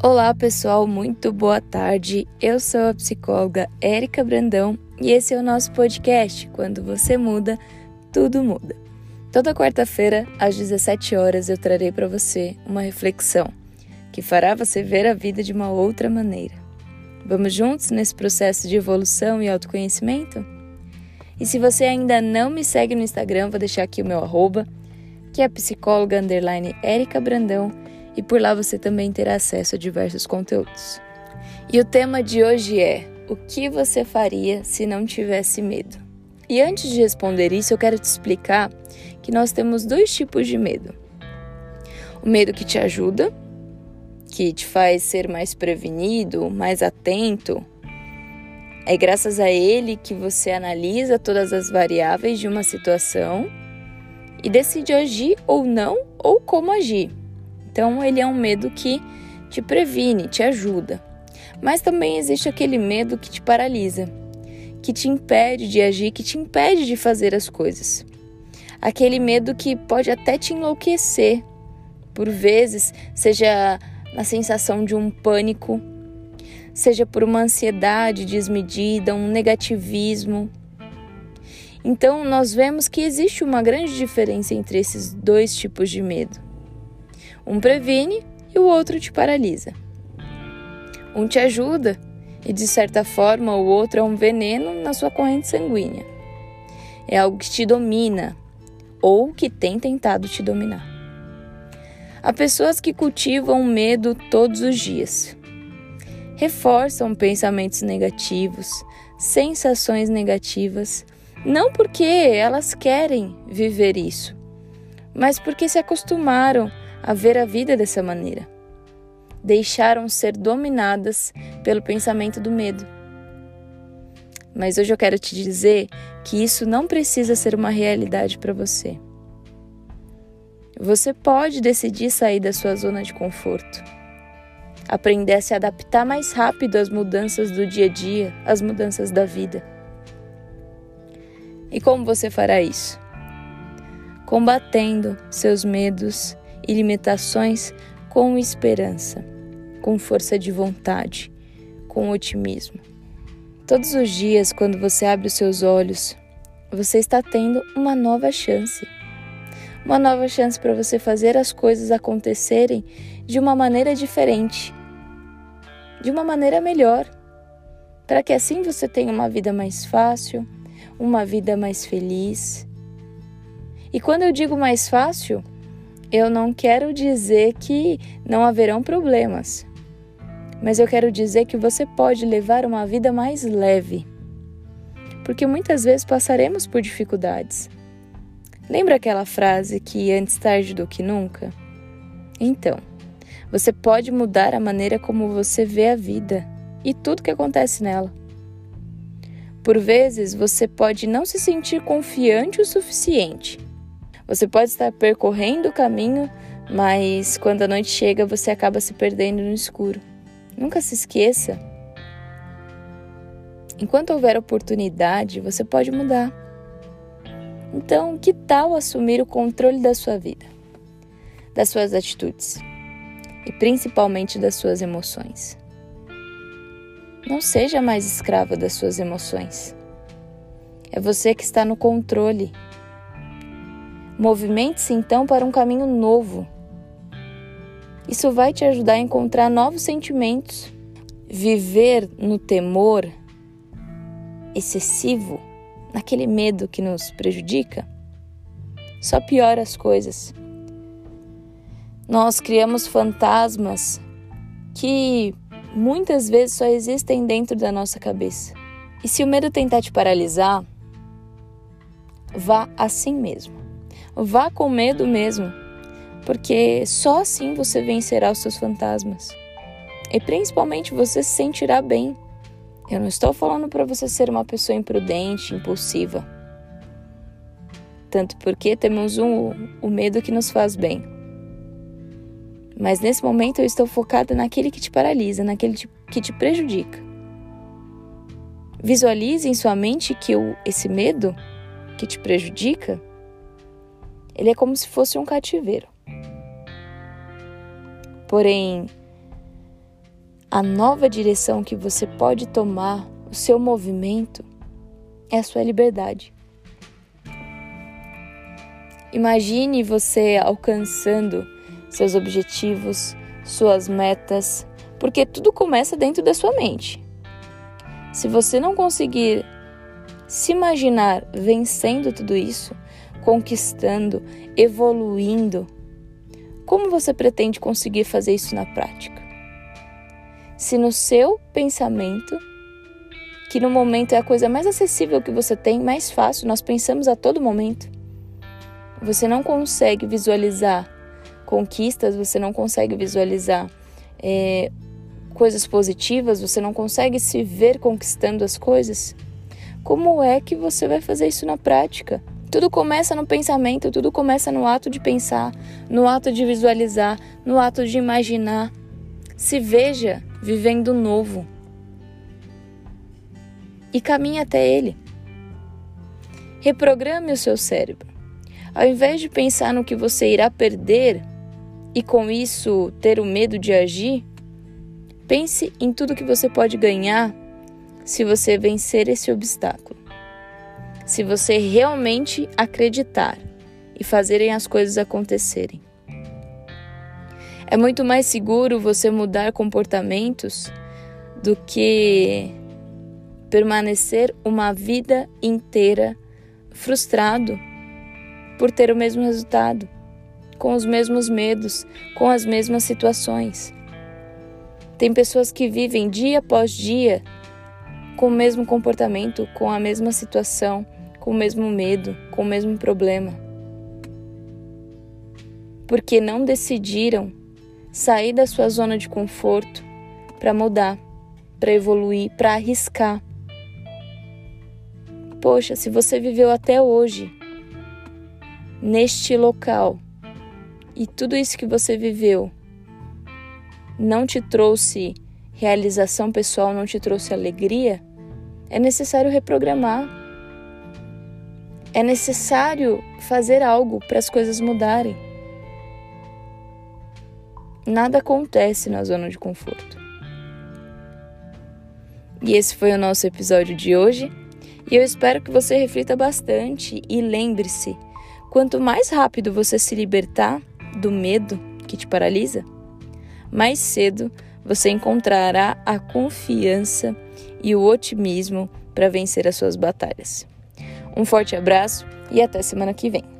Olá pessoal, muito boa tarde. Eu sou a psicóloga Érica Brandão e esse é o nosso podcast. Quando você muda, tudo muda. Toda quarta-feira, às 17 horas, eu trarei para você uma reflexão que fará você ver a vida de uma outra maneira. Vamos juntos nesse processo de evolução e autoconhecimento? E se você ainda não me segue no Instagram, vou deixar aqui o meu arroba, que é psicóloga underline Érica Brandão e por lá você também terá acesso a diversos conteúdos. E o tema de hoje é: o que você faria se não tivesse medo? E antes de responder isso, eu quero te explicar que nós temos dois tipos de medo. O medo que te ajuda, que te faz ser mais prevenido, mais atento. É graças a ele que você analisa todas as variáveis de uma situação e decide agir ou não ou como agir. Então, ele é um medo que te previne, te ajuda. Mas também existe aquele medo que te paralisa, que te impede de agir, que te impede de fazer as coisas. Aquele medo que pode até te enlouquecer, por vezes, seja na sensação de um pânico, seja por uma ansiedade desmedida, um negativismo. Então, nós vemos que existe uma grande diferença entre esses dois tipos de medo. Um previne e o outro te paralisa. Um te ajuda e, de certa forma, o outro é um veneno na sua corrente sanguínea. É algo que te domina ou que tem tentado te dominar. Há pessoas que cultivam medo todos os dias. Reforçam pensamentos negativos, sensações negativas, não porque elas querem viver isso, mas porque se acostumaram a ver a vida dessa maneira. Deixaram ser dominadas pelo pensamento do medo. Mas hoje eu quero te dizer que isso não precisa ser uma realidade para você. Você pode decidir sair da sua zona de conforto, aprender a se adaptar mais rápido às mudanças do dia a dia, às mudanças da vida. E como você fará isso? Combatendo seus medos e limitações com esperança, com força de vontade, com otimismo. Todos os dias, quando você abre os seus olhos, você está tendo uma nova chance. Uma nova chance para você fazer as coisas acontecerem de uma maneira diferente, de uma maneira melhor, para que assim você tenha uma vida mais fácil, uma vida mais feliz. E quando eu digo mais fácil, eu não quero dizer que não haverão problemas, mas eu quero dizer que você pode levar uma vida mais leve, porque muitas vezes passaremos por dificuldades. Lembra aquela frase que antes tarde do que nunca? Então, você pode mudar a maneira como você vê a vida e tudo que acontece nela. Por vezes, você pode não se sentir confiante o suficiente você pode estar percorrendo o caminho, mas quando a noite chega você acaba se perdendo no escuro. Nunca se esqueça. Enquanto houver oportunidade, você pode mudar. Então, que tal assumir o controle da sua vida, das suas atitudes e principalmente das suas emoções? Não seja mais escrava das suas emoções. É você que está no controle Movimente-se então para um caminho novo. Isso vai te ajudar a encontrar novos sentimentos. Viver no temor excessivo, naquele medo que nos prejudica, só piora as coisas. Nós criamos fantasmas que muitas vezes só existem dentro da nossa cabeça. E se o medo tentar te paralisar, vá assim mesmo. Vá com medo mesmo, porque só assim você vencerá os seus fantasmas. E principalmente você se sentirá bem. Eu não estou falando para você ser uma pessoa imprudente, impulsiva. Tanto porque temos um, o medo que nos faz bem. Mas nesse momento eu estou focada naquele que te paralisa, naquele que te prejudica. Visualize em sua mente que o, esse medo que te prejudica ele é como se fosse um cativeiro. Porém, a nova direção que você pode tomar, o seu movimento, é a sua liberdade. Imagine você alcançando seus objetivos, suas metas, porque tudo começa dentro da sua mente. Se você não conseguir se imaginar vencendo tudo isso, conquistando, evoluindo, como você pretende conseguir fazer isso na prática? Se no seu pensamento, que no momento é a coisa mais acessível que você tem, mais fácil, nós pensamos a todo momento, você não consegue visualizar conquistas, você não consegue visualizar é, coisas positivas, você não consegue se ver conquistando as coisas, como é que você vai fazer isso na prática? Tudo começa no pensamento, tudo começa no ato de pensar, no ato de visualizar, no ato de imaginar. Se veja vivendo novo e caminhe até ele. Reprograme o seu cérebro. Ao invés de pensar no que você irá perder e com isso ter o medo de agir, pense em tudo que você pode ganhar se você vencer esse obstáculo se você realmente acreditar e fazerem as coisas acontecerem. É muito mais seguro você mudar comportamentos do que permanecer uma vida inteira frustrado por ter o mesmo resultado, com os mesmos medos, com as mesmas situações. Tem pessoas que vivem dia após dia com o mesmo comportamento, com a mesma situação, com o mesmo medo, com o mesmo problema. Porque não decidiram sair da sua zona de conforto para mudar, para evoluir, para arriscar. Poxa, se você viveu até hoje neste local e tudo isso que você viveu não te trouxe realização pessoal, não te trouxe alegria, é necessário reprogramar. É necessário fazer algo para as coisas mudarem. Nada acontece na zona de conforto. E esse foi o nosso episódio de hoje. E eu espero que você reflita bastante e lembre-se: quanto mais rápido você se libertar do medo que te paralisa, mais cedo você encontrará a confiança e o otimismo para vencer as suas batalhas. Um forte abraço e até semana que vem.